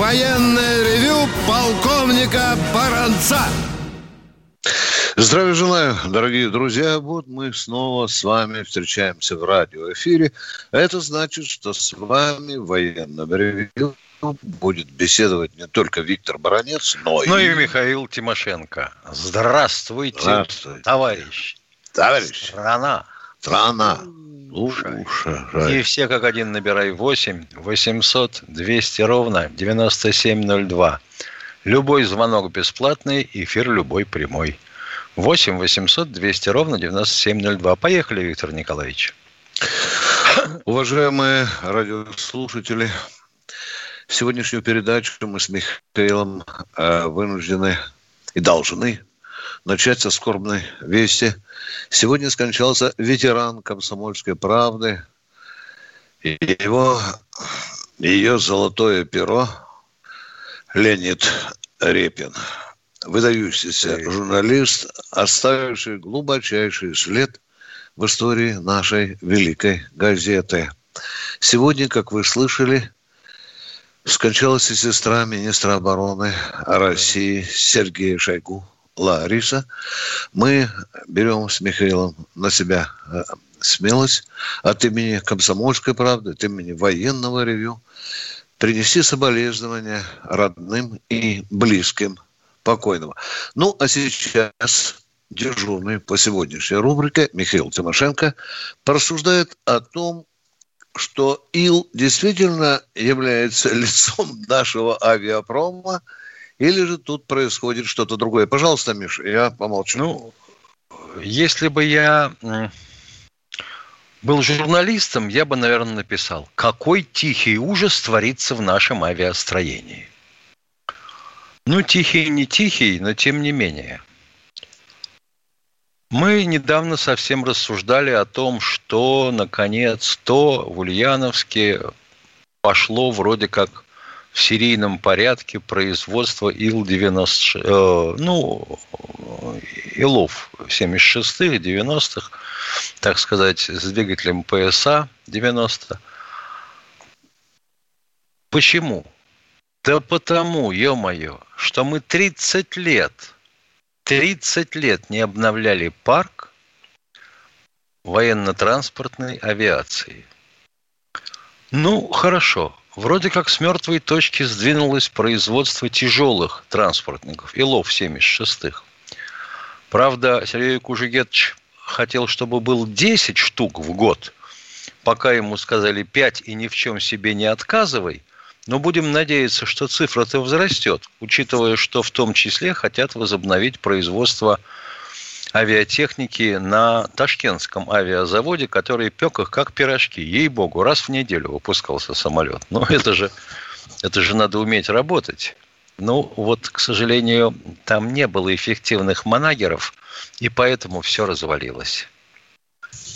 военное ревю полковника Баранца. Здравия желаю, дорогие друзья. Вот мы снова с вами встречаемся в радиоэфире. Это значит, что с вами в военном ревью будет беседовать не только Виктор Баранец, но, Ну и... и Михаил Тимошенко. Здравствуйте, Здравствуйте. товарищ. Товарищ, Страна. страна. Слушай. Слушай. И все как один набирай 8 800 200 ровно 9702. Любой звонок бесплатный, эфир любой прямой. 8 800 200 ровно 9702. Поехали, Виктор Николаевич. Уважаемые радиослушатели, сегодняшнюю передачу мы с Михаилом э, вынуждены и должны начать со скорбной вести. Сегодня скончался ветеран комсомольской правды. И его, ее золотое перо Леонид Репин. Выдающийся журналист, оставивший глубочайший след в истории нашей великой газеты. Сегодня, как вы слышали, скончалась и сестра министра обороны России Сергея Шойгу Лариса. Мы берем с Михаилом на себя э, смелость от имени Комсомольской правды, от имени военного ревю принести соболезнования родным и близким покойного. Ну, а сейчас дежурный по сегодняшней рубрике Михаил Тимошенко порассуждает о том, что Ил действительно является лицом нашего авиапрома, или же тут происходит что-то другое. Пожалуйста, Миша, я помолчу. Ну, если бы я был журналистом, я бы, наверное, написал, какой тихий ужас творится в нашем авиастроении. Ну, тихий не тихий, но тем не менее. Мы недавно совсем рассуждали о том, что, наконец, то в Ульяновске пошло вроде как в серийном порядке производство Ил-90, э, ну, Илов 76-х, 90-х, так сказать, с двигателем ПСА 90. Почему? Да потому, ё-моё, что мы 30 лет, 30 лет не обновляли парк военно-транспортной авиации. Ну, хорошо. Вроде как с мертвой точки сдвинулось производство тяжелых транспортников, Илов 76-х. Правда, Сергей Кужегетович хотел, чтобы был 10 штук в год, пока ему сказали 5 и ни в чем себе не отказывай. Но будем надеяться, что цифра-то возрастет, учитывая, что в том числе хотят возобновить производство авиатехники на Ташкентском авиазаводе, который пек их как пирожки. Ей-богу, раз в неделю выпускался самолет. Ну, это же, это же надо уметь работать. Ну, вот, к сожалению, там не было эффективных манагеров, и поэтому все развалилось.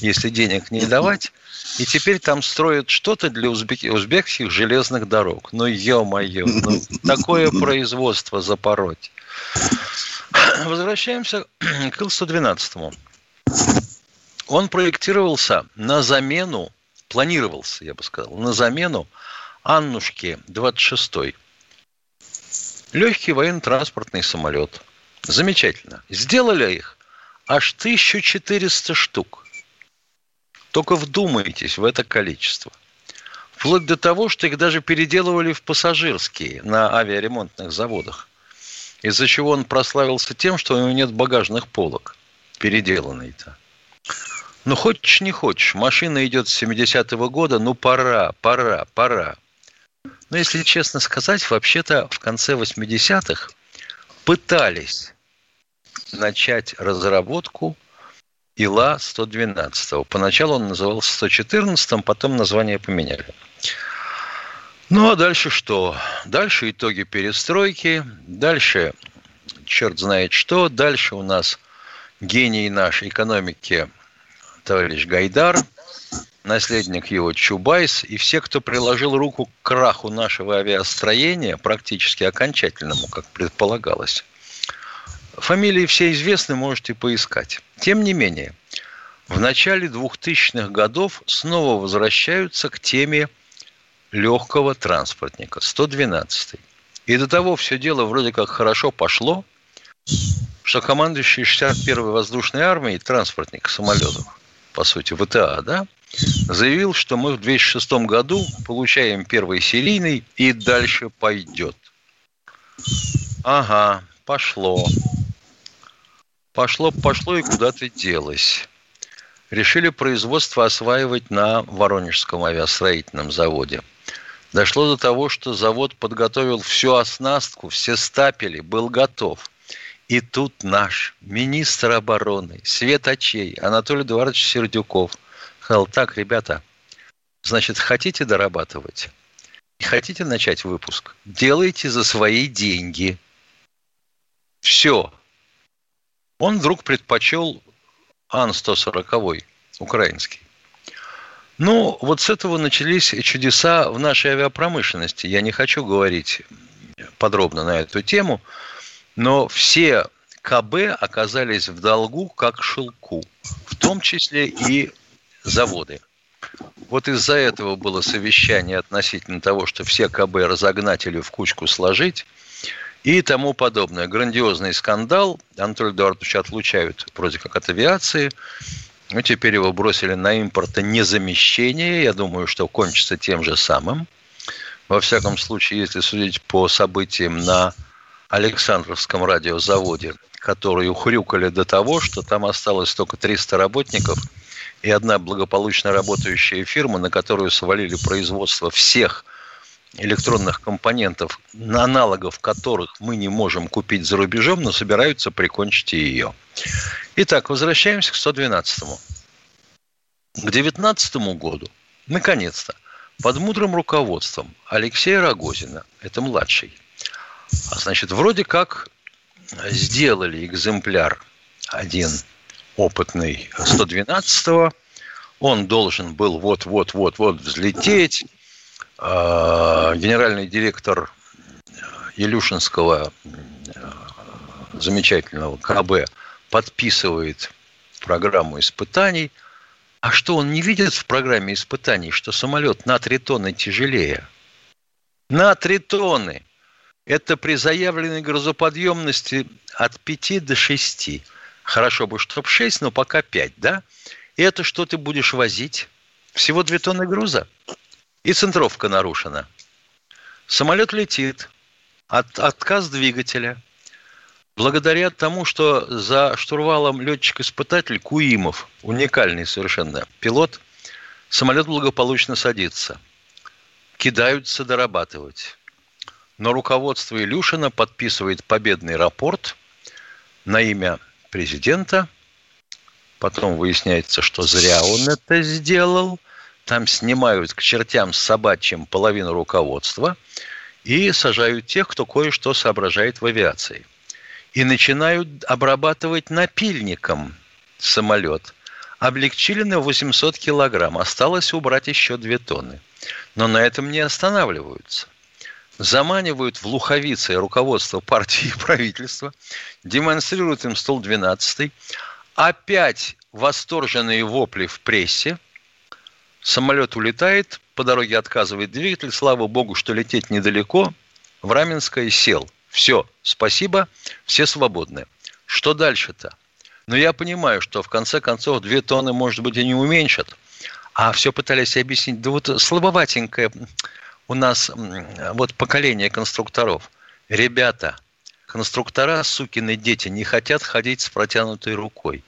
Если денег не давать, и теперь там строят что-то для узбек... узбекских железных дорог. Ну, ё-моё, ну, такое производство запороть. Возвращаемся к Ил-112. Он проектировался на замену, планировался, я бы сказал, на замену Аннушки 26 Легкий военно-транспортный самолет. Замечательно. Сделали их аж 1400 штук. Только вдумайтесь в это количество. Вплоть до того, что их даже переделывали в пассажирские на авиаремонтных заводах. Из-за чего он прославился тем, что у него нет багажных полок. Переделанный-то. Ну, хочешь, не хочешь. Машина идет с 70-го года. Ну, пора, пора, пора. Но, если честно сказать, вообще-то в конце 80-х пытались начать разработку ИЛА-112. Поначалу он назывался 114-м, потом название поменяли. Ну, а дальше что? Дальше итоги перестройки, дальше черт знает что. Дальше у нас гений нашей экономики товарищ Гайдар, наследник его Чубайс, и все, кто приложил руку к краху нашего авиастроения, практически окончательному, как предполагалось. Фамилии все известны, можете поискать. Тем не менее, в начале 2000-х годов снова возвращаются к теме легкого транспортника, 112 -й. И до того все дело вроде как хорошо пошло, что командующий 61-й воздушной армией транспортник самолетов, по сути, ВТА, да, заявил, что мы в 2006 году получаем первый серийный и дальше пойдет. Ага, пошло. Пошло, пошло и куда-то делось. Решили производство осваивать на Воронежском авиастроительном заводе. Дошло до того, что завод подготовил всю оснастку, все стапели, был готов. И тут наш министр обороны, светочей Анатолий Эдуардович Сердюков – сказал, так, ребята, значит, хотите дорабатывать? Хотите начать выпуск? Делайте за свои деньги. Все. Он вдруг предпочел Ан-140 украинский. Ну, вот с этого начались чудеса в нашей авиапромышленности. Я не хочу говорить подробно на эту тему, но все КБ оказались в долгу как шелку, в том числе и заводы. Вот из-за этого было совещание относительно того, что все КБ разогнать или в кучку сложить и тому подобное. Грандиозный скандал. Анатолий Эдуардович отлучают вроде как от авиации. Ну, теперь его бросили на импортонезамещение. Я думаю, что кончится тем же самым. Во всяком случае, если судить по событиям на Александровском радиозаводе, которые ухрюкали до того, что там осталось только 300 работников – и одна благополучно работающая фирма, на которую свалили производство всех электронных компонентов, аналогов которых мы не можем купить за рубежом, но собираются прикончить ее. Итак, возвращаемся к 112-му. К 19 году, наконец-то, под мудрым руководством Алексея Рогозина, это младший, а значит, вроде как сделали экземпляр один опытный 112-го. Он должен был вот-вот-вот-вот взлететь. А, генеральный директор Илюшинского замечательного КБ подписывает программу испытаний. А что он не видит в программе испытаний, что самолет на 3 тонны тяжелее? На 3 тонны. Это при заявленной грузоподъемности от 5 до 6. Хорошо бы, чтобы 6, но пока 5, да? И это что ты будешь возить? Всего 2 тонны груза. И центровка нарушена. Самолет летит. От, отказ двигателя. Благодаря тому, что за штурвалом летчик-испытатель Куимов, уникальный совершенно пилот, самолет благополучно садится. Кидаются дорабатывать. Но руководство Илюшина подписывает победный рапорт на имя президента. Потом выясняется, что зря он это сделал. Там снимают к чертям с собачьим половину руководства и сажают тех, кто кое-что соображает в авиации. И начинают обрабатывать напильником самолет. Облегчили на 800 килограмм. Осталось убрать еще 2 тонны. Но на этом не останавливаются заманивают в луховицы руководство партии и правительства, демонстрируют им стол 12 опять восторженные вопли в прессе, самолет улетает, по дороге отказывает двигатель, слава богу, что лететь недалеко, в Раменское сел. Все, спасибо, все свободны. Что дальше-то? Но я понимаю, что в конце концов две тонны, может быть, и не уменьшат. А все пытались объяснить, да вот слабоватенькая у нас вот поколение конструкторов. Ребята, конструктора, сукины дети, не хотят ходить с протянутой рукой.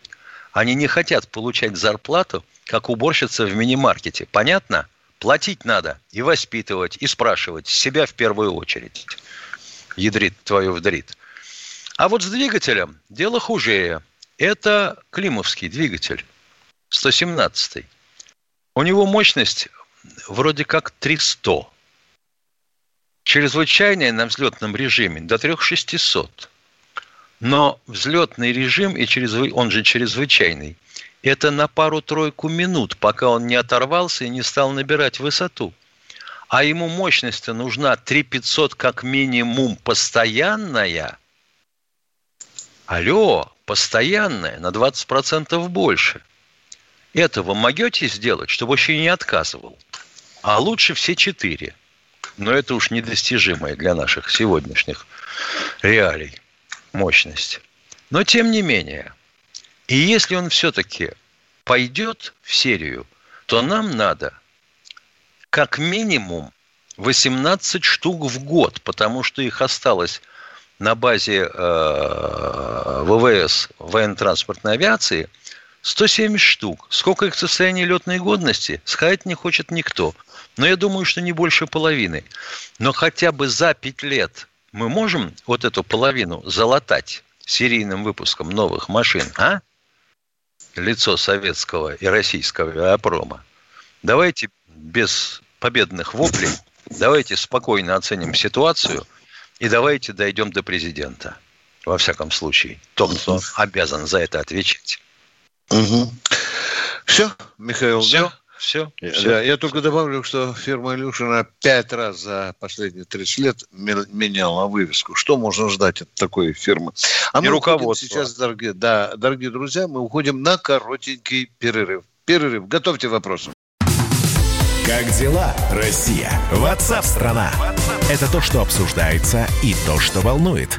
Они не хотят получать зарплату, как уборщица в мини-маркете. Понятно? Платить надо и воспитывать, и спрашивать себя в первую очередь. Ядрит твою вдрит. А вот с двигателем дело хуже. Это климовский двигатель, 117. У него мощность вроде как 300 чрезвычайное на взлетном режиме до 3600. Но взлетный режим, и чрезв... он же чрезвычайный, это на пару-тройку минут, пока он не оторвался и не стал набирать высоту. А ему мощность нужна 3500 как минимум постоянная. Алло, постоянная, на 20% больше. Это вы могете сделать, чтобы вообще не отказывал? А лучше все четыре. Но это уж недостижимая для наших сегодняшних реалий мощность. Но тем не менее, и если он все-таки пойдет в серию, то нам надо как минимум 18 штук в год, потому что их осталось на базе э, ВВС военно-транспортной авиации 170 штук. Сколько их в состоянии летной годности, сказать не хочет никто. Но я думаю, что не больше половины. Но хотя бы за 5 лет мы можем вот эту половину залатать серийным выпуском новых машин, а? Лицо советского и российского авиапрома. Давайте без победных воплей, давайте спокойно оценим ситуацию и давайте дойдем до президента. Во всяком случае, тот, кто обязан за это отвечать. Угу. Все, Михаил, Все. да? Все. Да, я только добавлю, что фирма Илюшина пять раз за последние 30 лет меняла вывеску. Что можно ждать от такой фирмы? А И мы руководство. сейчас, дорогие, да, дорогие друзья, мы уходим на коротенький перерыв. Перерыв. Готовьте вопросы. Как дела, Россия? Ватсап-страна! Это то, что обсуждается и то, что волнует.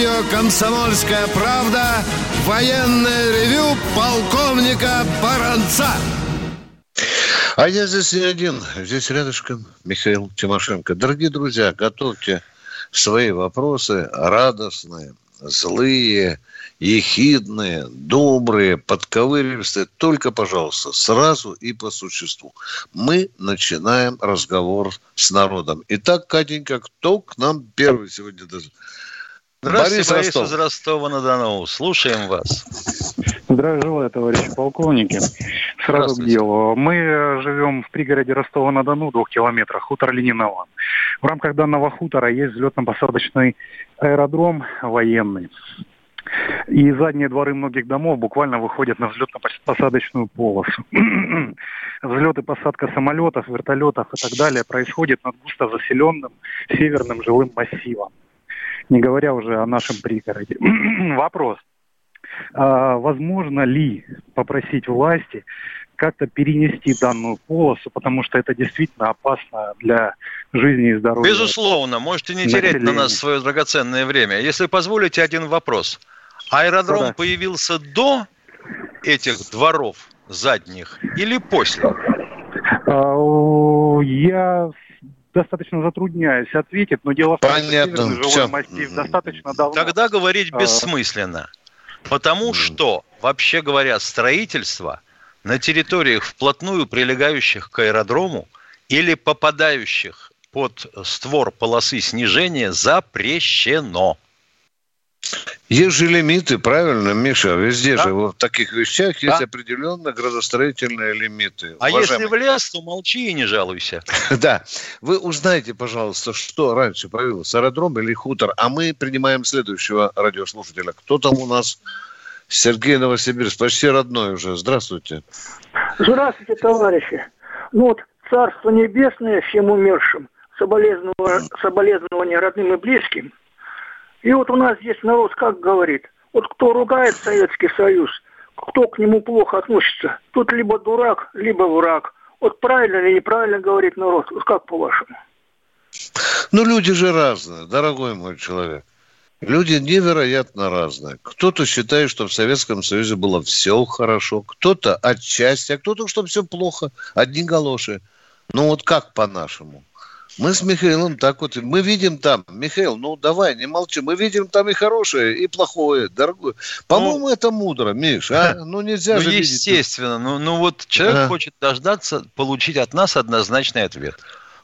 Радио «Комсомольская правда» военное ревю полковника Баранца. А я здесь не один. Здесь рядышком Михаил Тимошенко. Дорогие друзья, готовьте свои вопросы радостные, злые, ехидные, добрые, подковыривистые. Только, пожалуйста, сразу и по существу. Мы начинаем разговор с народом. Итак, Катенька, кто к нам первый сегодня? даже? Здравствуйте, Борис, Ростов. из Ростова-на-Дону. Слушаем вас. Здравия желаю, товарищи полковники. Сразу к делу. Мы э, живем в пригороде Ростова-на-Дону, двух километрах, хутор Ленинова. В рамках данного хутора есть взлетно-посадочный аэродром военный. И задние дворы многих домов буквально выходят на взлетно-посадочную полосу. Взлет и посадка самолетов, вертолетов и так далее происходит над густо заселенным северным жилым массивом. Не говоря уже о нашем пригороде. Вопрос. А, возможно ли попросить власти как-то перенести данную полосу, потому что это действительно опасно для жизни и здоровья. Безусловно, можете не терять на нас свое драгоценное время. Если позволите, один вопрос. Аэродром Да-да. появился до этих дворов задних или после? А, Я достаточно затрудняюсь ответить, но дело в том, что Понятно, всё. массив достаточно давно. Тогда говорить А. бессмысленно. Потому что, вообще говоря, строительство на территориях вплотную прилегающих к аэродрому или попадающих под створ полосы снижения запрещено. Есть же лимиты, правильно, Миша? Везде Да. же в таких вещах есть Да. определенные градостроительные лимиты. А Уважаемый. если в лес, то молчи и не жалуйся. Да. Вы узнайте, пожалуйста, что раньше появился, аэродром или хутор. А мы принимаем следующего радиослушателя. Кто там у нас? Сергей Новосибирск, почти родной уже. Здравствуйте. Здравствуйте, товарищи. Ну вот, Царство Небесное всем умершим, соболезнования, соболезнования родным и близким. И вот у нас здесь народ как говорит, вот кто ругает Советский Союз, кто к нему плохо относится, тут либо дурак, либо враг. Вот правильно или неправильно говорит народ, вот как по-вашему? Ну, люди же разные, дорогой мой человек. Люди невероятно разные. Кто-то считает, что в Советском Союзе было все хорошо, кто-то отчасти, а кто-то, что все плохо. Одни галоши. Ну вот как по-нашему? Мы с Михаилом так вот, мы видим там, Михаил, ну давай, не молчи, мы видим там и хорошее, и плохое, дорогое. По-моему, ну, это мудро, Миш, а? Ну нельзя ну, же естественно, видеть. ну, ну вот человек а. хочет дождаться, получить от нас однозначный ответ.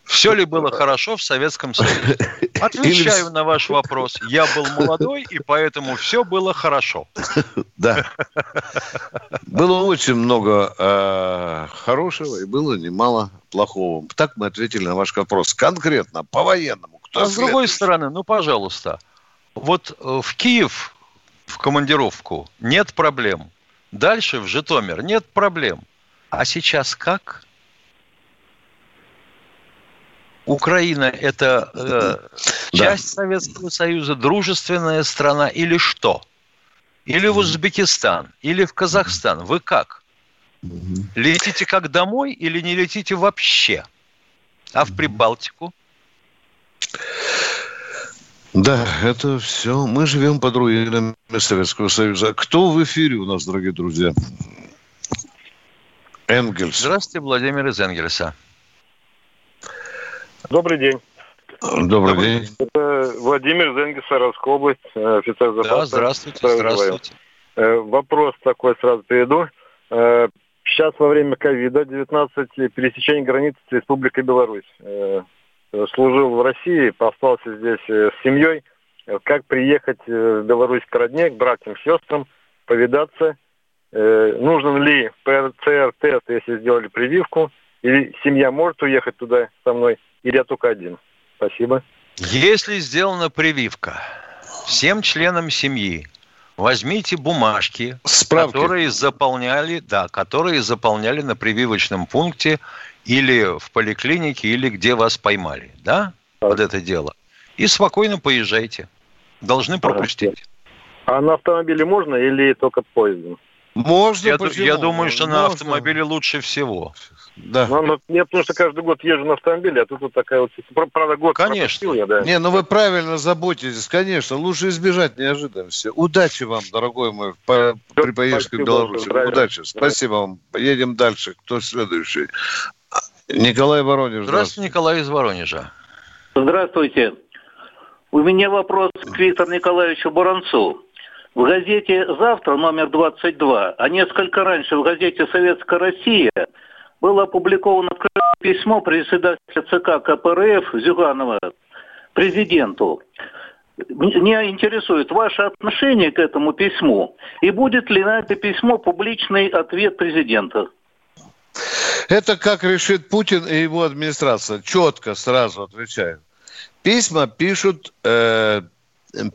Все ли было хорошо в Советском Союзе? Отвечаю на ваш вопрос. Я был молодой, и поэтому все было хорошо. Да. Было очень много э, хорошего, и было немало плохого. Так мы ответили на ваш вопрос. Конкретно, по-военному. Кто а с другой стороны, ну, пожалуйста, вот э, в Киев в командировку нет проблем. Дальше в Житомир нет проблем. А сейчас как? Украина это э, часть да. Советского Союза, дружественная страна или что? Или в Узбекистан, или в Казахстан. Вы как? Летите как домой или не летите вообще? А в Прибалтику? Да, это все. Мы живем под руинами Советского Союза. Кто в эфире у нас, дорогие друзья? Энгельс. Здравствуйте, Владимир из Энгельса. Добрый день. Добрый, Добрый день. Это Владимир Зенги, Саратовская область, э, офицер запаса. Да, здравствуйте, здравствуйте. Э, вопрос такой сразу приведу. Э, сейчас во время ковида 19 пересечение границы с Республикой Беларусь. Служил в России, остался здесь с семьей. Как приехать в Беларусь к родне, к братьям, сестрам, повидаться? Нужен ли ПЦР-тест, если сделали прививку? Или семья может уехать туда со мной? Или я только один? Спасибо. Если сделана прививка всем членам семьи, возьмите бумажки, Справки. которые заполняли, да, которые заполняли на прививочном пункте или в поликлинике, или где вас поймали, да, так. под это дело. И спокойно поезжайте. Должны пропустить. А на автомобиле можно или только поездом? Можно. Я, я думаю, что Можно. на автомобиле лучше всего. Да. Ну, ну, я потому что каждый год езжу на автомобиле, а тут вот такая вот... Правда, год Конечно. Я, да. Не, ну вы правильно заботитесь, конечно. Лучше избежать неожиданности. Удачи вам, дорогой мой, по, при поездке в Беларусь. Удачи. Спасибо вам. Едем дальше. Кто следующий? Николай Воронеж. Здравствуйте, здравствуйте, Николай из Воронежа. Здравствуйте. У меня вопрос к Виктору Николаевичу Баранцу. В газете «Завтра» номер 22, а несколько раньше в газете «Советская Россия» было опубликовано письмо председателя ЦК КПРФ Зюганова президенту. Меня интересует ваше отношение к этому письму и будет ли на это письмо публичный ответ президента? Это как решит Путин и его администрация. Четко сразу отвечаю. Письма пишут э,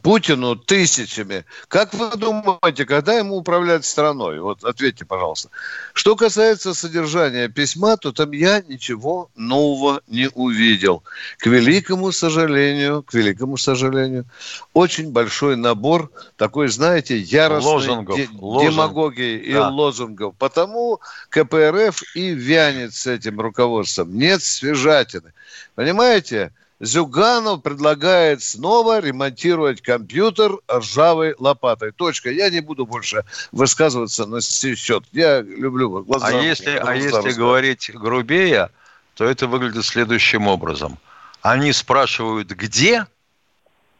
Путину тысячами. Как вы думаете, когда ему управлять страной? Вот ответьте, пожалуйста. Что касается содержания письма, то там я ничего нового не увидел. К великому сожалению, к великому сожалению, очень большой набор такой, знаете, яростной лозунгов, де- лозунг. демагогии и да. лозунгов. Потому КПРФ и вянет с этим руководством. Нет свежатины. Понимаете? Зюганов предлагает снова ремонтировать компьютер ржавой лопатой. Точка. Я не буду больше высказываться на сей счет. Я люблю глаза. А если, а если говорить грубее, то это выглядит следующим образом. Они спрашивают, где,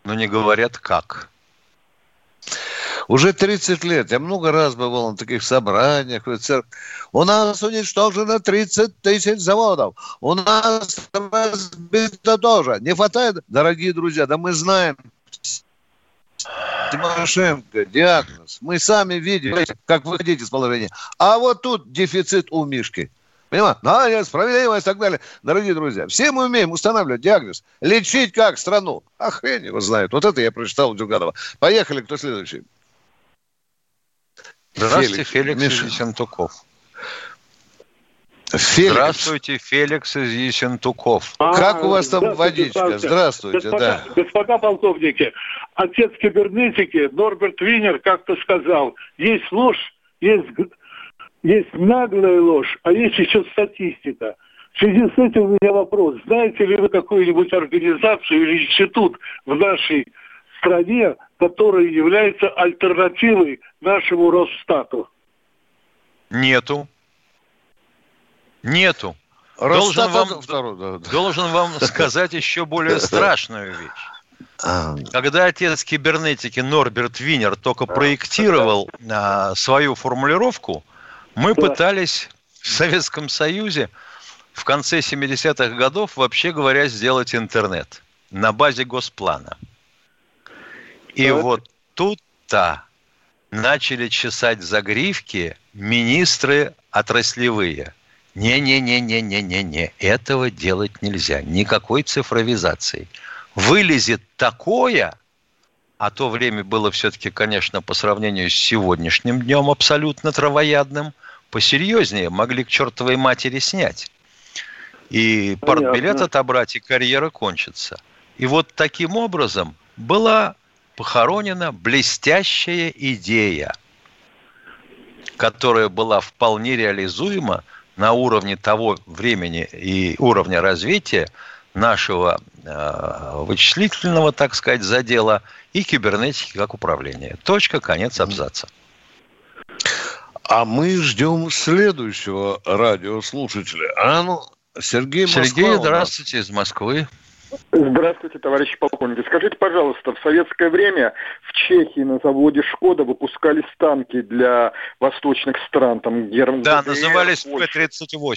но не говорят, как. Уже 30 лет. Я много раз бывал на таких собраниях. У нас уничтожено 30 тысяч заводов. У нас разбито тоже. Не хватает, дорогие друзья, да мы знаем, Тимошенко, диагноз. Мы сами видим, как выходить из положения. А вот тут дефицит у Мишки. Понимаете? Да, нет, справедливость и так далее. Дорогие друзья, все мы умеем устанавливать диагноз. Лечить как страну? А хрень его знает. Вот это я прочитал у Дюганова. Поехали, кто следующий? Здравствуйте, Феликс, Феликс из Ессентуков. Феликс. Здравствуйте, Феликс из Ессентуков. А, как у вас там водичка? Здравствуйте, господа, да. Господа полковники, отец кибернетики Норберт Винер как-то сказал, есть ложь, есть, есть наглая ложь, а есть еще статистика. В связи с этим у меня вопрос. Знаете ли вы какую-нибудь организацию или институт в нашей стране, которая является альтернативой нашему Росстату? Нету. Нету. Должен вам, должен вам сказать еще более страшную вещь. А. Когда отец кибернетики Норберт Винер только проектировал а, свою формулировку, мы пытались в Советском Союзе в конце 70-х годов, вообще говоря, сделать интернет на базе госплана. И так. вот тут-то начали чесать загривки министры отраслевые. Не-не-не-не-не-не-не, этого делать нельзя. Никакой цифровизации. Вылезет такое, а то время было все-таки, конечно, по сравнению с сегодняшним днем абсолютно травоядным, посерьезнее могли к чертовой матери снять. И портбилет отобрать, и карьера кончится. И вот таким образом была похоронена блестящая идея, которая была вполне реализуема на уровне того времени и уровня развития нашего э, вычислительного, так сказать, задела и кибернетики как управления. Точка, конец абзаца. А мы ждем следующего радиослушателя. А ну, Сергей Москва. Сергей, здравствуйте, из Москвы. Здравствуйте, товарищи полковники. Скажите, пожалуйста, в советское время в Чехии на заводе «Шкода» выпускались танки для восточных стран, там Германия. Да, назывались П-38.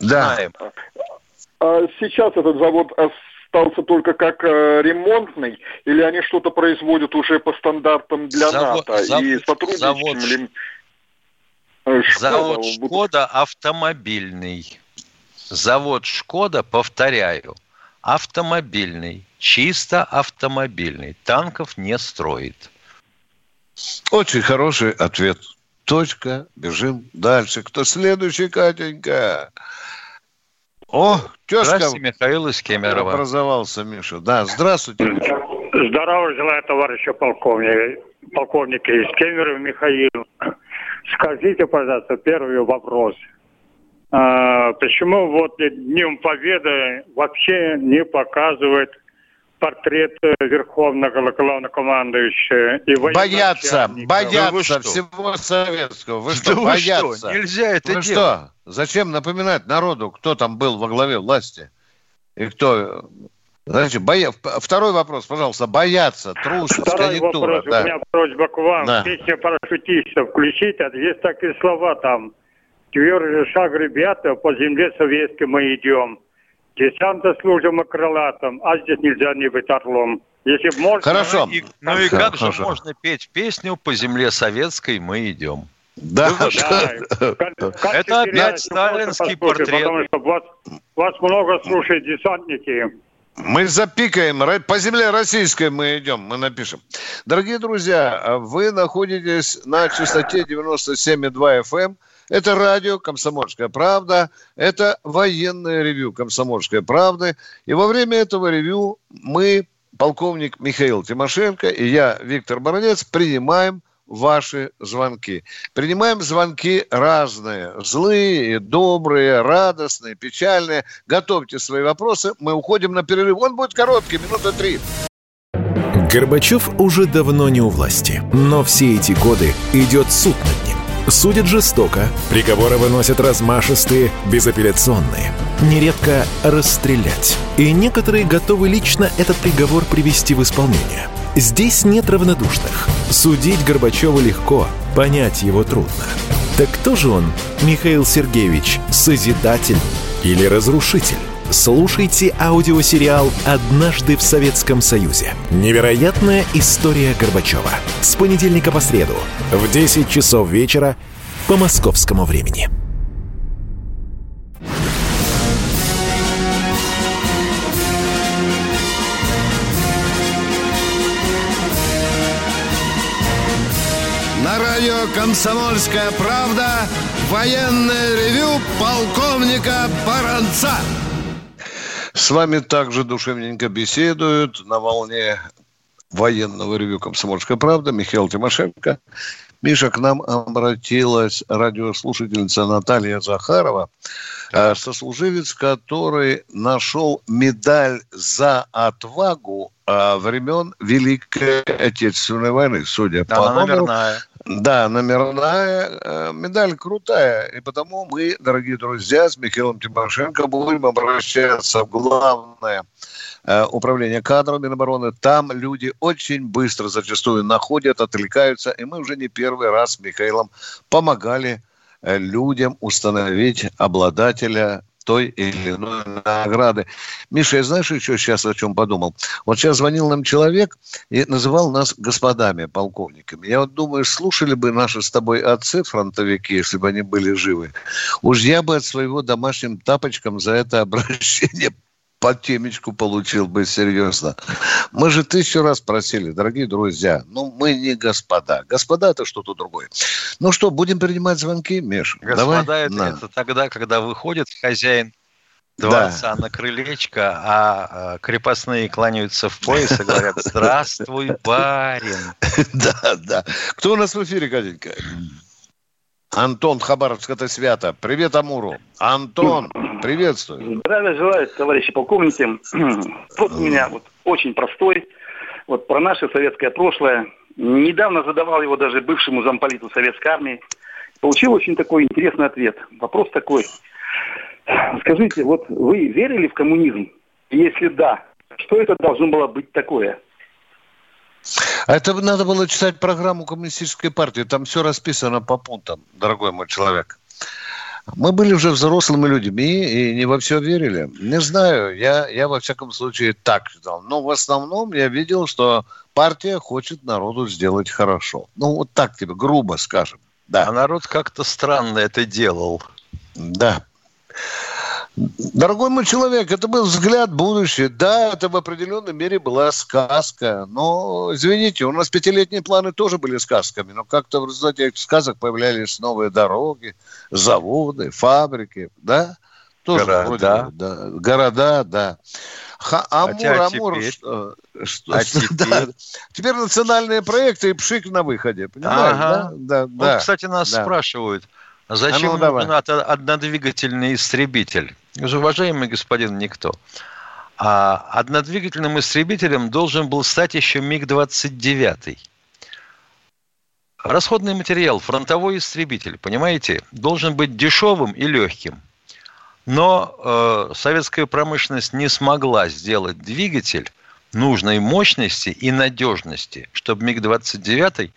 Да. Знаем. А сейчас этот завод остался только как э, ремонтный, или они что-то производят уже по стандартам для завод, НАТО? Завод, и сотрудничаем завод, ли... Э, Шкода, завод «Шкода» автомобильный. Завод «Шкода», повторяю, автомобильный, чисто автомобильный. Танков не строит. Очень хороший ответ. Точка. Бежим дальше. Кто следующий, Катенька? О, тезка. Здравствуйте, Михаил из Кемерово. Образовался Миша. Да, здравствуйте. Здорово желаю, товарища полковник. Полковник из Кемерово Михаил. Скажите, пожалуйста, первый вопрос – а, почему вот Днем Победы вообще не показывают портрет Верховного Главнокомандующего? И боятся, боятся да всего советского. Вы что, да боятся? Что? Нельзя это вы делать. что? Зачем напоминать народу, кто там был во главе власти? И кто... Значит, боя... Второй вопрос, пожалуйста. Боятся, трусость, Второй конъюнктура. вопрос. Да. У меня просьба к вам. Да. Песня парашютистов включить. А есть такие слова там. Тверже шаг, ребята, по земле советской мы идем. Десанта служим и крылатым, а здесь нельзя не быть орлом. Если можно... Хорошо. Ну и, ну и как Хорошо. же можно петь песню «По земле советской мы идем»? Да, да. Как, это опять сталинский портрет. Потому что вас, вас много слушают десантники. Мы запикаем, по земле российской мы идем, мы напишем. Дорогие друзья, вы находитесь на частоте 97,2 FM – это радио «Комсомольская правда», это военное ревю «Комсомольской правды». И во время этого ревю мы, полковник Михаил Тимошенко и я, Виктор Баранец, принимаем ваши звонки. Принимаем звонки разные, злые, добрые, радостные, печальные. Готовьте свои вопросы, мы уходим на перерыв. Он будет короткий, минута три. Горбачев уже давно не у власти, но все эти годы идет суд над ним Судят жестоко, приговоры выносят размашистые, безапелляционные. Нередко расстрелять. И некоторые готовы лично этот приговор привести в исполнение. Здесь нет равнодушных. Судить Горбачева легко, понять его трудно. Так кто же он, Михаил Сергеевич, созидатель или разрушитель? Слушайте аудиосериал «Однажды в Советском Союзе». Невероятная история Горбачева. С понедельника по среду в 10 часов вечера по московскому времени. На радио «Комсомольская правда» военное ревю полковника Баранца. С вами также душевненько беседуют на волне военного ревю «Комсомольская правда» Михаил Тимошенко. Миша, к нам обратилась радиослушательница Наталья Захарова, э, сослуживец, который нашел медаль за отвагу э, времен Великой Отечественной войны, судя Она по номеру. Номерная. Да, номерная э, медаль крутая. И потому мы, дорогие друзья, с Михаилом Тимошенко будем обращаться в главное э, управление кадрами Минобороны. Там люди очень быстро зачастую находят, отвлекаются. И мы уже не первый раз с Михаилом помогали э, людям установить обладателя той или иной награды. Миша, я знаешь еще сейчас о чем подумал? Вот сейчас звонил нам человек и называл нас господами, полковниками. Я вот думаю, слушали бы наши с тобой отцы, фронтовики, если бы они были живы. Уж я бы от своего домашним тапочком за это обращение по темечку получил бы серьезно. Мы же тысячу раз просили, дорогие друзья, ну мы не господа. Господа это что-то другое. Ну что, будем принимать звонки, Миш? Господа Давай? Это, это тогда, когда выходит хозяин дворца да. на крылечко, а, а крепостные кланяются в пояс и говорят «Здравствуй, барин». Да, да. Кто у нас в эфире, Катенька? Антон Хабаровск, это свято. Привет, Амуру. Антон, приветствую. Здравия желаю, товарищи полковники. Вот у меня вот очень простой, вот про наше советское прошлое. Недавно задавал его даже бывшему замполиту советской армии. Получил очень такой интересный ответ. Вопрос такой. Скажите, вот вы верили в коммунизм? Если да, что это должно было быть такое? А это надо было читать программу Коммунистической партии. Там все расписано по пунктам, дорогой мой человек. Мы были уже взрослыми людьми и не во все верили. Не знаю, я, я во всяком случае так считал. Но в основном я видел, что партия хочет народу сделать хорошо. Ну, вот так тебе, грубо скажем. Да. А народ как-то странно это делал. Да. Дорогой мой человек, это был взгляд будущее. Да, это в определенной мере была сказка. Но, извините, у нас пятилетние планы тоже были сказками. Но как-то в результате этих сказок появлялись новые дороги, заводы, фабрики. Да? Тоже города. Вроде, да. Города, да. Ха, Амур, Хотя Амур, теперь... что, что, а теперь... Да. теперь национальные проекты и пшик на выходе, понимаешь? Ага. Да, да, вот, да, кстати, нас да. спрашивают, а зачем а ну, нужен однодвигательный истребитель? Уважаемый господин Никто, а однодвигательным истребителем должен был стать еще МиГ-29. Расходный материал, фронтовой истребитель, понимаете, должен быть дешевым и легким. Но э, советская промышленность не смогла сделать двигатель нужной мощности и надежности, чтобы МиГ-29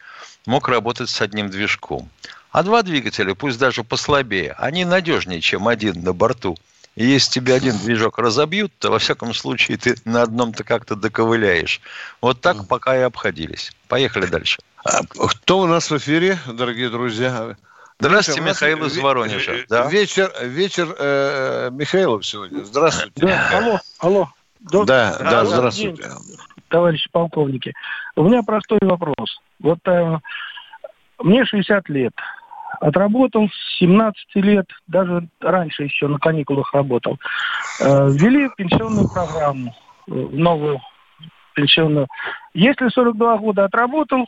мог работать с одним движком. А два двигателя, пусть даже послабее, они надежнее, чем один на борту – и если тебе один движок разобьют, то, во всяком случае, ты на одном-то как-то доковыляешь. Вот так пока и обходились. Поехали дальше. А кто у нас в эфире, дорогие друзья? Здравствуйте, Михаил из Воронежа. Да? Вечер, вечер э, Михаилов сегодня. Здравствуйте. Да, алло, алло. Доктор, да, да, да, здравствуйте. День, товарищи полковники. У меня простой вопрос. Вот э, мне 60 лет. Отработал с 17 лет, даже раньше еще на каникулах работал. Э, ввели пенсионную программу, э, новую пенсионную. Если 42 года отработал,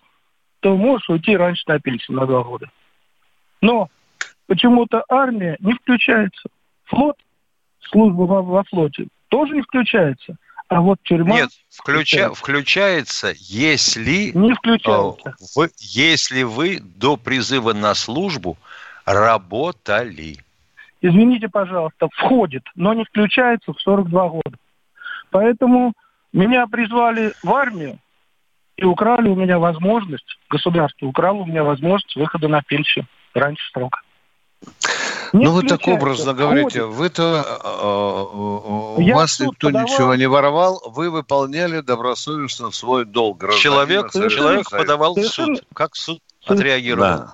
то можешь уйти раньше на пенсию на 2 года. Но почему-то армия не включается. Флот, служба во, во флоте тоже не включается. А вот тюрьма... Нет, включа, включается, если... Не включается. Э, вы, если вы до призыва на службу работали. Извините, пожалуйста, входит, но не включается в 42 года. Поэтому меня призвали в армию и украли у меня возможность, государство украло у меня возможность выхода на пенсию раньше срока. Не ну, вы так образно говорите, вы-то, э, у вас никто подавал... ничего не воровал, вы выполняли добросовестно свой долг. Человек, человек подавал в суд. Как суд отреагировал?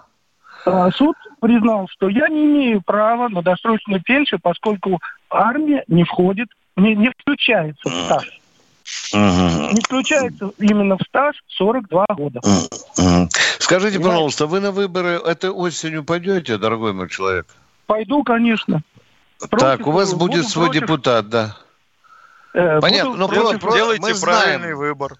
Да. Суд признал, что я не имею права на досрочную пенсию, поскольку армия не входит, не, не включается в стаж. Угу. Не включается именно в стаж 42 года. Угу. Скажите, пожалуйста, вы на выборы этой осенью пойдете, дорогой мой человек? Пойду, конечно. Против, так, у вас будет свой против. депутат, да. Э, Понятно, но делайте, про, делайте мы правильный знаем, выбор.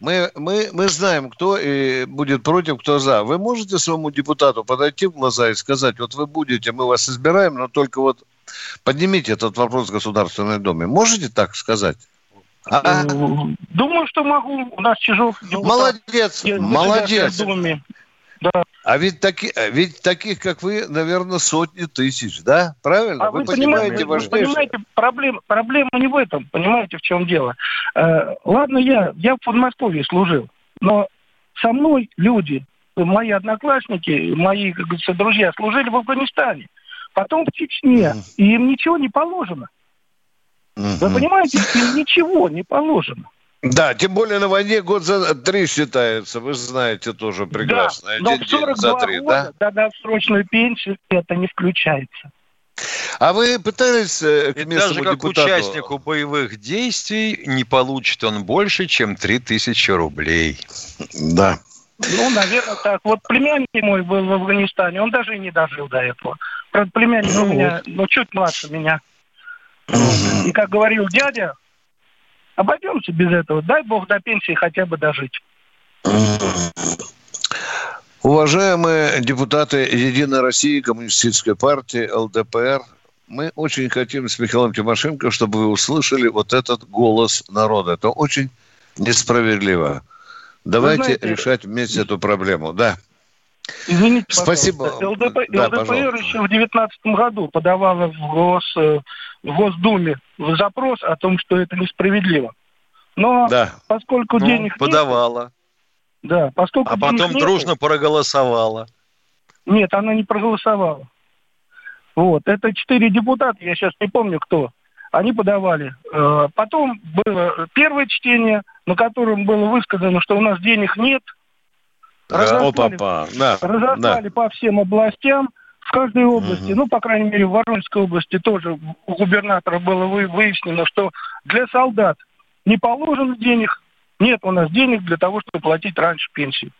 Мы, мы, мы знаем, кто и будет против, кто за. Вы можете своему депутату подойти в глаза и сказать, вот вы будете, мы вас избираем, но только вот поднимите этот вопрос в Государственной Думе. Можете так сказать? А? Думаю, что могу. У нас Чижов депутат. Молодец, молодец. Да. А ведь, таки, а ведь таких, как вы, наверное, сотни тысяч, да? Правильно? А вы, вы понимаете, вы понимаете проблема, проблема не в этом, понимаете, в чем дело. Э, ладно, я, я в Подмосковье служил, но со мной люди, мои одноклассники, мои, как говорится, друзья служили в Афганистане, потом в Чечне, и им ничего не положено. Вы понимаете, им ничего не положено. Да, тем более на войне год за три считается, вы знаете тоже прекрасно. Да, но в 42 за три, года, да? да, срочную пенсию это не включается. А вы пытались э, к даже как депутату... участнику боевых действий не получит он больше, чем 3000 рублей. Да. Ну, наверное, так. Вот племянник мой был в Афганистане, он даже и не дожил до этого. Правда, племянник ну, у меня, ну, чуть младше меня. И как говорил дядя, обойдемся без этого. Дай бог до пенсии хотя бы дожить. Уважаемые депутаты Единой России, Коммунистической партии, ЛДПР, мы очень хотим с Михаилом Тимошенко, чтобы вы услышали вот этот голос народа. Это очень несправедливо. Давайте знаете, решать вместе эту проблему. Да. Извините, Спасибо. ЛДП, да, ЛДПР пожалуйста. еще в 2019 году подавала в, Гос, в Госдуме запрос о том, что это несправедливо. Но да. поскольку ну, денег подавала. Нет, да, поскольку а потом нет, дружно проголосовала. Нет, она не проголосовала. Вот, это четыре депутата, я сейчас не помню кто. Они подавали. Э, потом было первое чтение, на котором было высказано, что у нас денег нет. Разослали, да, разослали да. по всем областям, в каждой области, угу. ну, по крайней мере, в Воронежской области тоже у губернатора было выяснено, что для солдат не положено денег, нет у нас денег для того, чтобы платить раньше пенсию.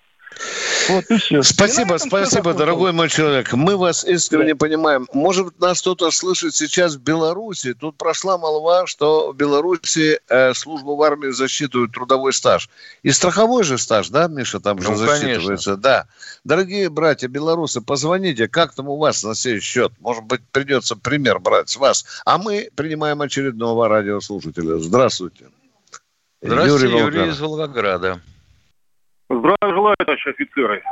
Вот. Спасибо, спасибо, дорогой мой человек. Мы вас искренне да. понимаем. Может, нас кто-то слышит сейчас в Беларуси. Тут прошла молва, что в Беларуси э, службу в армии засчитывают трудовой стаж. И страховой же стаж, да, Миша, там же ну, засчитывается. Конечно. Да. Дорогие братья белорусы, позвоните, как там у вас на сей счет? Может быть, придется пример брать с вас. А мы принимаем очередного радиослушателя. Здравствуйте. Здравствуйте, Юрий, Юрий из Волгограда. Здравия желаю, товарищи офицеры.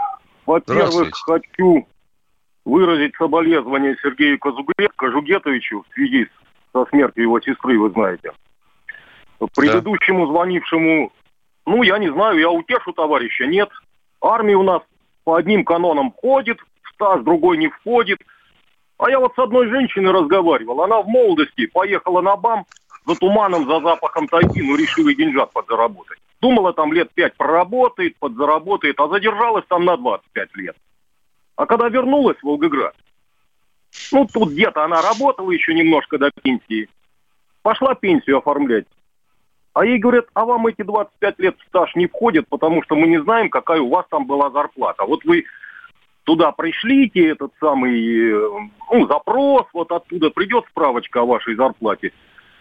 Во-первых, хочу выразить соболезнования Сергею Казугет, Кожугетовичу в связи со смертью его сестры, вы знаете. Предыдущему звонившему, ну, я не знаю, я утешу товарища, нет. Армия у нас по одним канонам входит, в стаж другой не входит. А я вот с одной женщиной разговаривал, она в молодости поехала на БАМ, за туманом, за запахом тайги, ну, решила деньжат подзаработать. Думала, там лет пять проработает, подзаработает, а задержалась там на 25 лет. А когда вернулась в Волгоград, ну, тут где-то она работала еще немножко до пенсии, пошла пенсию оформлять. А ей говорят, а вам эти 25 лет стаж не входит, потому что мы не знаем, какая у вас там была зарплата. Вот вы туда пришлите этот самый э, ну, запрос, вот оттуда придет справочка о вашей зарплате.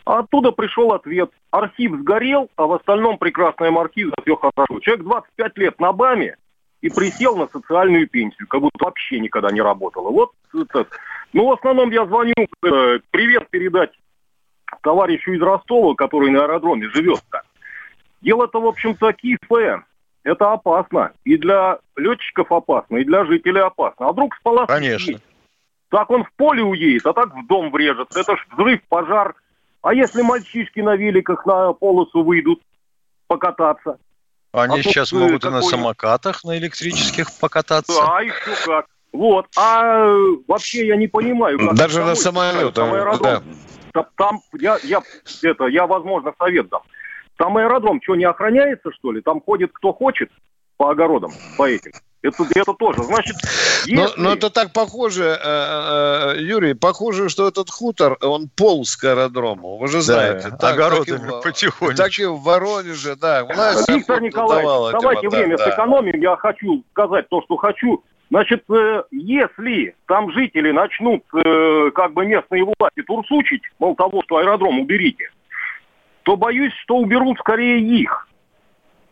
Оттуда пришел ответ. Архив сгорел, а в остальном прекрасная маркиза, все хорошо. Человек 25 лет на БАМе и присел на социальную пенсию, как будто вообще никогда не работала. Вот это. Ну, в основном я звоню э, привет передать товарищу из Ростова, который на аэродроме живет-то. Дело-то, в общем-то, кифе. Это опасно. И для летчиков опасно, и для жителей опасно. А вдруг с Конечно. Так он в поле уедет, а так в дом врежется. Это ж взрыв, пожар – а если мальчишки на великах на полосу выйдут покататься? Они а сейчас тут, могут и на самокатах, на электрических покататься. Да, еще как. Вот. А вообще я не понимаю. Как Даже на самолетах. Да. Там я, я, это, я, возможно, совет дам. Там аэродром что, не охраняется, что ли? Там ходит кто хочет по огородам, по этим. Это, это тоже. Значит, если... но, но это так похоже, э, э, Юрий, похоже, что этот хутор, он полз к аэродрому. Вы же знаете. Да, так, огородами так и, потихоньку. Так и в Воронеже, да. Власть Виктор Николаевич, давайте время да. сэкономим. Я хочу сказать то, что хочу. Значит, э, если там жители начнут, э, как бы местные власти турсучить, мол того, что аэродром уберите, то боюсь, что уберут скорее их.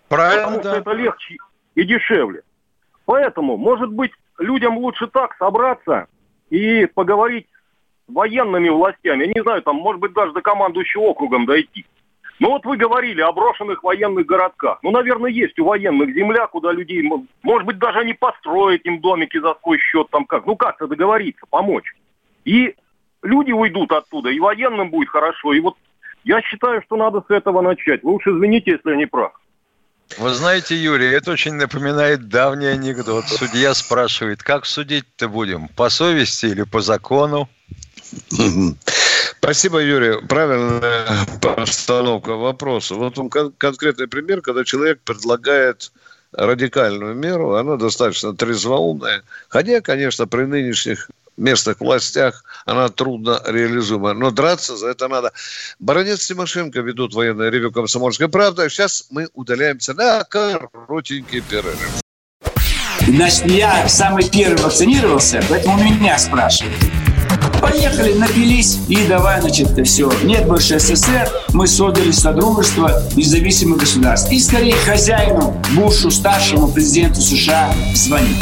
Правильно. Потому что это легче и дешевле. Поэтому, может быть, людям лучше так собраться и поговорить с военными властями. Я не знаю, там, может быть, даже до командующего округом дойти. Ну вот вы говорили о брошенных военных городках. Ну, наверное, есть у военных земля, куда людей, может быть, даже они построят им домики за свой счет, там как. Ну как-то договориться, помочь. И люди уйдут оттуда, и военным будет хорошо. И вот я считаю, что надо с этого начать. Вы уж извините, если я не прав. Вы знаете, Юрий, это очень напоминает давний анекдот. Судья спрашивает, как судить-то будем, по совести или по закону? Спасибо, Юрий. Правильная постановка вопроса. Вот он конкретный пример, когда человек предлагает радикальную меру, она достаточно трезвоумная. Хотя, конечно, при нынешних местных властях она трудно реализуема. Но драться за это надо. Баронец Тимошенко ведут военное ревю «Комсомольская правда». Сейчас мы удаляемся на коротенький перерыв. Значит, я самый первый вакцинировался, поэтому меня спрашивают. Поехали, напились и давай, значит, все. Нет больше СССР, мы создали Содружество независимых государств. И скорее хозяину Бушу, старшему президенту США, звонить.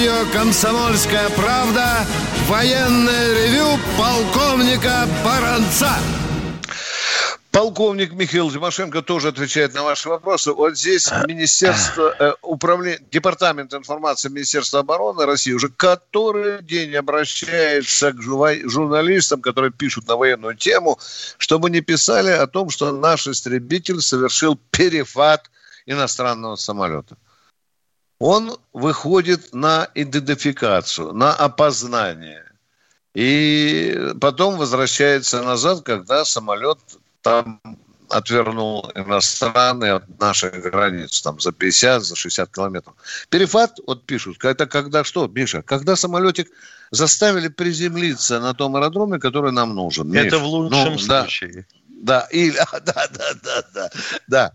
Радио «Комсомольская правда» военное ревю полковника Баранца. Полковник Михаил Тимошенко тоже отвечает на ваши вопросы. Вот здесь Министерство э, управления, Департамент информации Министерства обороны России уже который день обращается к журналистам, которые пишут на военную тему, чтобы не писали о том, что наш истребитель совершил перехват иностранного самолета. Он выходит на идентификацию, на опознание. И потом возвращается назад, когда самолет там отвернул иностранный от наших границ, там за 50, за 60 километров. Перефат, вот пишут, это когда что, Миша? Когда самолетик заставили приземлиться на том аэродроме, который нам нужен. Это Миш. в лучшем ну, случае. Да. Да, или, да, да, да, да, да,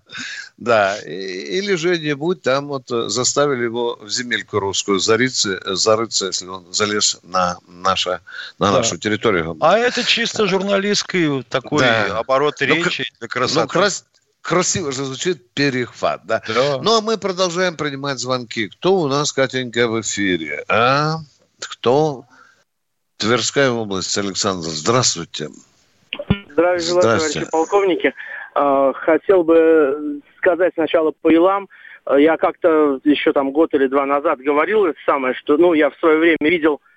да. Или же нибудь там вот заставили его в земельку русскую зарыться, зарыться если он залез на, наше, на да. нашу территорию. А это чисто журналистский такой да. оборот ну, речи ну, для красоты. Ну, крас, красиво же звучит перехват, да? да. Ну, а мы продолжаем принимать звонки. Кто у нас, Катенька, в эфире? А? Кто? Тверская область, Александр, здравствуйте. Здравия желаю, товарищи полковники. А, хотел бы сказать сначала по илам. Я как-то еще там год или два назад говорил это самое, что ну, я в свое время видел а,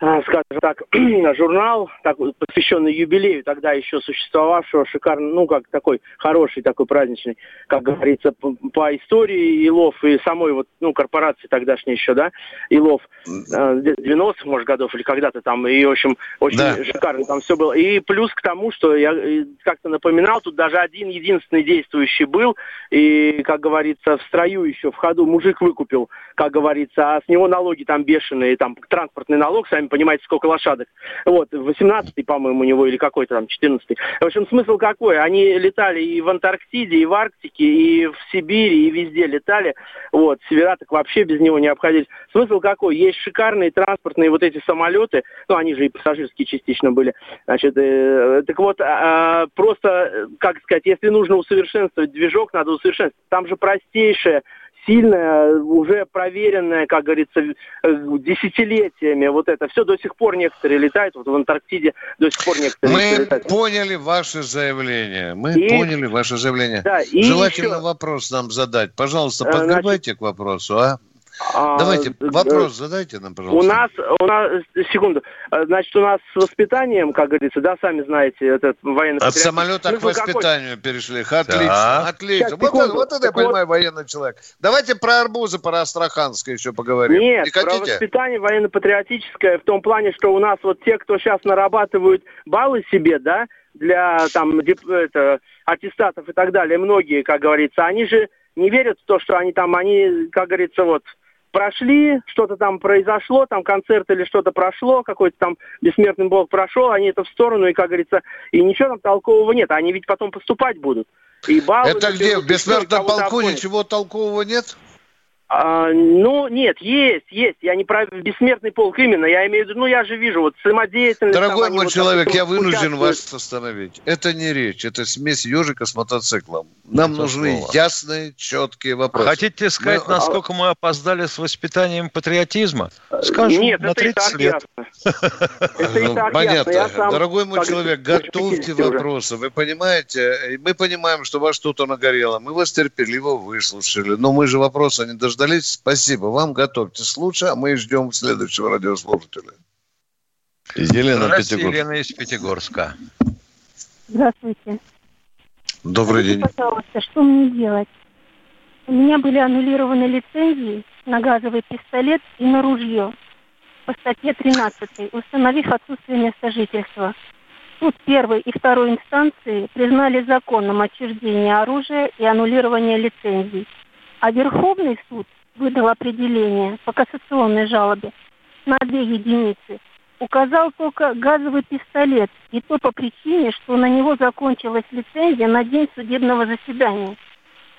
скажем так, журнал, так, посвященный юбилею тогда еще существовавшего, шикарный, ну, как такой хороший, такой праздничный, как говорится, по, по истории Илов и самой вот, ну, корпорации тогдашней еще, да, Илов, 90-х, а, может, годов или когда-то там, и, в общем, очень да. шикарно там все было. И плюс к тому, что я э, как-то напоминал, тут даже один единственный действующий был, и, как говорится, в строю еще, в ходу мужик выкупил, как говорится, а с него налоги там бешеные, там, транспортный налог, сами понимаете, сколько лошадок. Вот, 18-й, по-моему, у него, или какой-то там, 14-й. В общем, смысл какой? Они летали и в Антарктиде, и в Арктике, и в Сибири, и везде летали. Вот, севера так вообще без него не обходились. Смысл какой? Есть шикарные транспортные вот эти самолеты, ну, они же и пассажирские частично были. Значит, э, так вот, а, просто, как сказать, если нужно усовершенствовать движок, надо усовершенствовать. Там же простейшее сильная, уже проверенная, как говорится, э, десятилетиями. Вот это все до сих пор некоторые летают, вот в Антарктиде до сих пор некоторые Мы летают. поняли ваше заявление. Мы и... поняли ваше заявление. Да, и Желательно еще... вопрос нам задать. Пожалуйста, э, подготовьте Значит... к вопросу, а? А, Давайте вопрос задайте нам, пожалуйста. У нас, у нас, секунду, значит, у нас с воспитанием, как говорится, да, сами знаете, этот военный От самолета к воспитанию какой? перешли. Отлично, да. отлично. Сейчас, вот, это, вот это я понимаю, вот... военный человек. Давайте про арбузы, про Астраханское еще поговорим. Нет, Не про воспитание военно-патриотическое в том плане, что у нас вот те, кто сейчас нарабатывают баллы себе, да, для там это, аттестатов и так далее, многие, как говорится, они же не верят в то, что они там, они, как говорится, вот, прошли, что-то там произошло, там концерт или что-то прошло, какой-то там бессмертный бог прошел, они это в сторону, и, как говорится, и ничего там толкового нет. Они ведь потом поступать будут. И баллы, это где? В бессмертном полку ничего толкового нет? А, ну, нет, есть, есть. Я не про бессмертный полк именно. Я имею в виду, ну, я же вижу, вот самодеятельность... Дорогой там, мой вот, человек, я вынужден вас остановить. Это не речь, это смесь ежика с мотоциклом. Нам это нужны слово. ясные, четкие вопросы. Хотите сказать, мы... насколько мы опоздали с воспитанием патриотизма? Скажу, Нет, на 30 лет. Ну, понятно. Дорогой мой человек, готовьте вопросы. Вы понимаете, мы понимаем, что вас что-то нагорело. Мы вас терпеливо выслушали. Но мы же вопросы не дождались дождались. Спасибо. Вам готовьтесь лучше, а мы ждем следующего радиослушателя. Елена Здравствуйте, Елена из Пятигорска. Здравствуйте. Добрый Скажите, день. пожалуйста, что мне делать? У меня были аннулированы лицензии на газовый пистолет и на ружье по статье 13, установив отсутствие места жительства. Суд первой и второй инстанции признали законным отчуждение оружия и аннулирование лицензий. А Верховный суд выдал определение по кассационной жалобе на две единицы. Указал только газовый пистолет, и то по причине, что на него закончилась лицензия на день судебного заседания.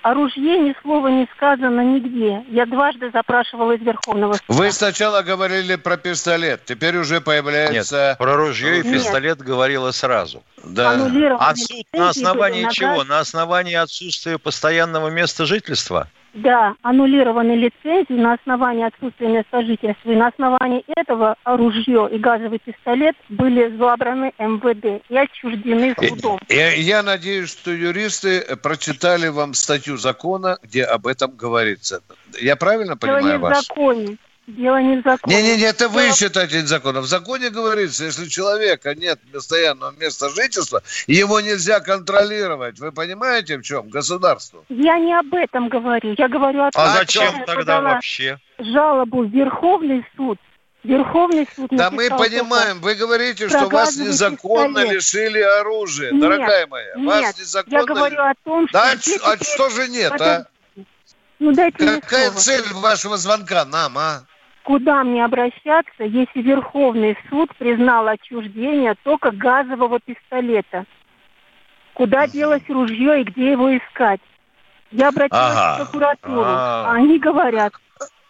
О ружье ни слова не сказано нигде. Я дважды запрашивала из Верховного суда. Вы сначала говорили про пистолет, теперь уже появляется... Нет, про ружье и пистолет Нет. говорила сразу. Да. А суд на основании чего? На, на основании отсутствия постоянного места жительства? Да, аннулированы лицензии на основании отсутствия места жительства. И на основании этого оружие и газовый пистолет были забраны МВД и отчуждены судом. Я, я надеюсь, что юристы прочитали вам статью закона, где об этом говорится. Я правильно Дело понимаю вас? в законе. Дело не в законе. Не-не-не, это вы Дело... считаете законом. В законе говорится, если у человека нет постоянного места жительства, его нельзя контролировать. Вы понимаете, в чем? Государство. Я не об этом говорю. Я говорю о том, А зачем тогда вообще? Жалобу в Верховный суд. Верховный суд Да мы понимаем, вы говорите, что вас незаконно пистолет. лишили оружия, нет, дорогая моя. Нет, вас незаконно... я говорю о том, что... Да, а, а что же нет, а? Ну, дайте Какая цель вашего звонка нам, а? Куда мне обращаться, если Верховный суд признал отчуждение только газового пистолета? Куда делось ружье и где его искать? Я обратилась ага. в прокуратуру. А-а-а. Они говорят,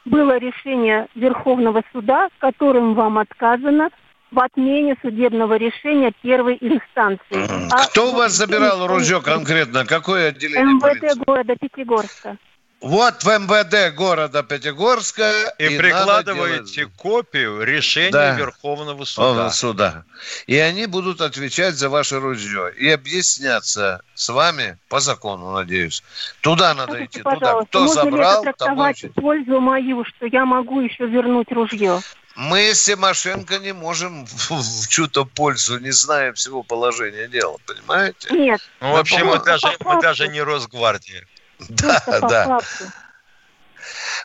было решение Верховного суда, которым вам отказано в отмене судебного решения первой инстанции. А Кто у вас забирал ружье конкретно? Какое отделение МВД полиции? города Пятигорска. Вот в МВД города Пятигорска. И, и прикладываете делать... копию решения да. Верховного суда. суда. И они будут отвечать за ваше ружье. И объясняться с вами по закону, надеюсь. Туда надо Скажите, идти, туда. Кто можно забрал, ли это тому пользу мою, что я могу еще вернуть ружье? Мы с Тимошенко не можем в чью-то пользу, не зная всего положения дела, понимаете? Нет. Ну, вообще, мы даже, мы даже не Росгвардия. Да, да.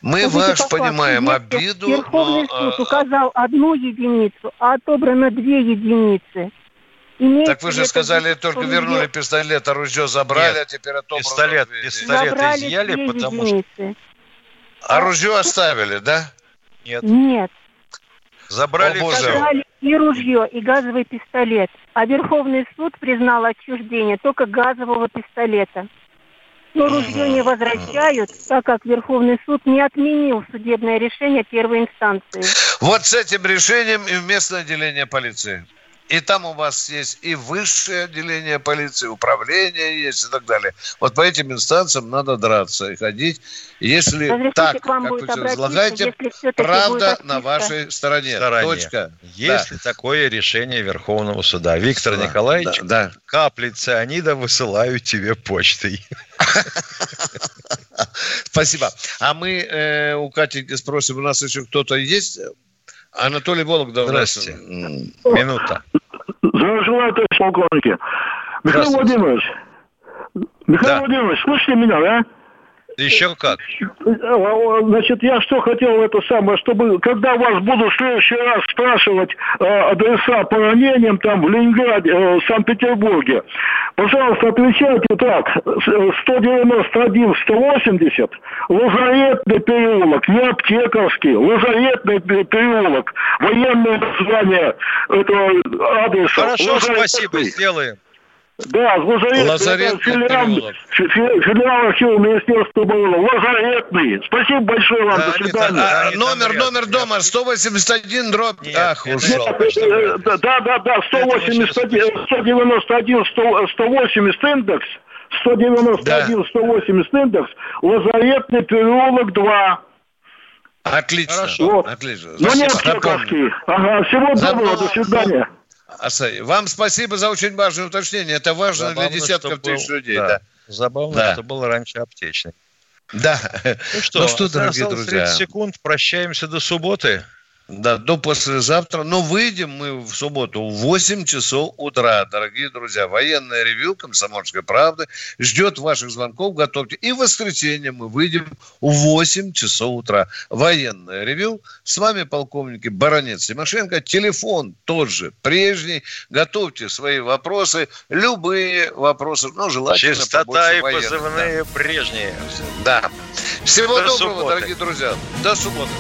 Мы ваш понимаем обиду. Верховный но, суд указал одну единицу, а отобрано две единицы. Имеется так вы же сказали, только вернули есть... пистолет, оружие забрали, Нет, а теперь отобрано. Пистолет, пистолет забрали изъяли, потому единицы. что... Оружие оставили, да? Нет. Нет. Забрали, О, забрали и ружье, и газовый пистолет. А Верховный суд признал отчуждение только газового пистолета но ружье не возвращают, так как Верховный суд не отменил судебное решение первой инстанции. Вот с этим решением и в местное отделение полиции. И там у вас есть и высшее отделение полиции, управление есть и так далее. Вот по этим инстанциям надо драться и ходить. Если Разрешите так, как вы излагаете, правда на вашей стороне. стороне. Точка. Если да. такое решение Верховного суда. Виктор да, Николаевич, да, да. капли цианида высылаю тебе почтой. Спасибо. А мы э, у Кати спросим, у нас еще кто-то есть? Анатолий Вологдов. Здравствуйте. Минута. Желаю, товарищ полковники. Михаил Владимирович. Михаил да. Владимирович, слышите меня, да? Еще как. Значит, я что хотел это самое, чтобы когда вас буду в следующий раз спрашивать э, адреса по ранениям там в Ленинграде, э, Санкт-Петербурге, пожалуйста, отвечайте так. 191, 180, Лазаретный переулок, не Аптековский, Лазаретный переулок, военное название этого адреса. Хорошо, Лазаретный. спасибо, сделаем. Да, Лазарет, Лазарет филиал, филиал архива Министерства обороны. Лазаретный. Спасибо большое вам. Да, до свидания. А, номер, номер дома 181 дробь. Нет, Ах, ушел. Да, да, да, 181, 191, 100, 180 индекс. 191, да. 180 индекс. Лазаретный переулок 2. Отлично. Хорошо. Вот. Отлично. Ну, нет, Ага, всего доброго, до свидания. Вам спасибо за очень важное уточнение. Это важно Забавно, для десятков тысяч людей. Да. Да. Забавно, да. что было раньше аптечный. Да. Ну что, ну что дорогие друзья. 30 секунд. Прощаемся до субботы. Да, до послезавтра. Но выйдем мы в субботу в 8 часов утра, дорогие друзья. Военное ревю «Комсомольской правды» ждет ваших звонков. Готовьте. И в воскресенье мы выйдем в 8 часов утра. Военное ревю. С вами полковники Баранец Тимошенко. Телефон тот же, прежний. Готовьте свои вопросы. Любые вопросы. Ну, желательно Частота и позывные да. прежние. Да. Всего до доброго, субботы. дорогие друзья. До субботы.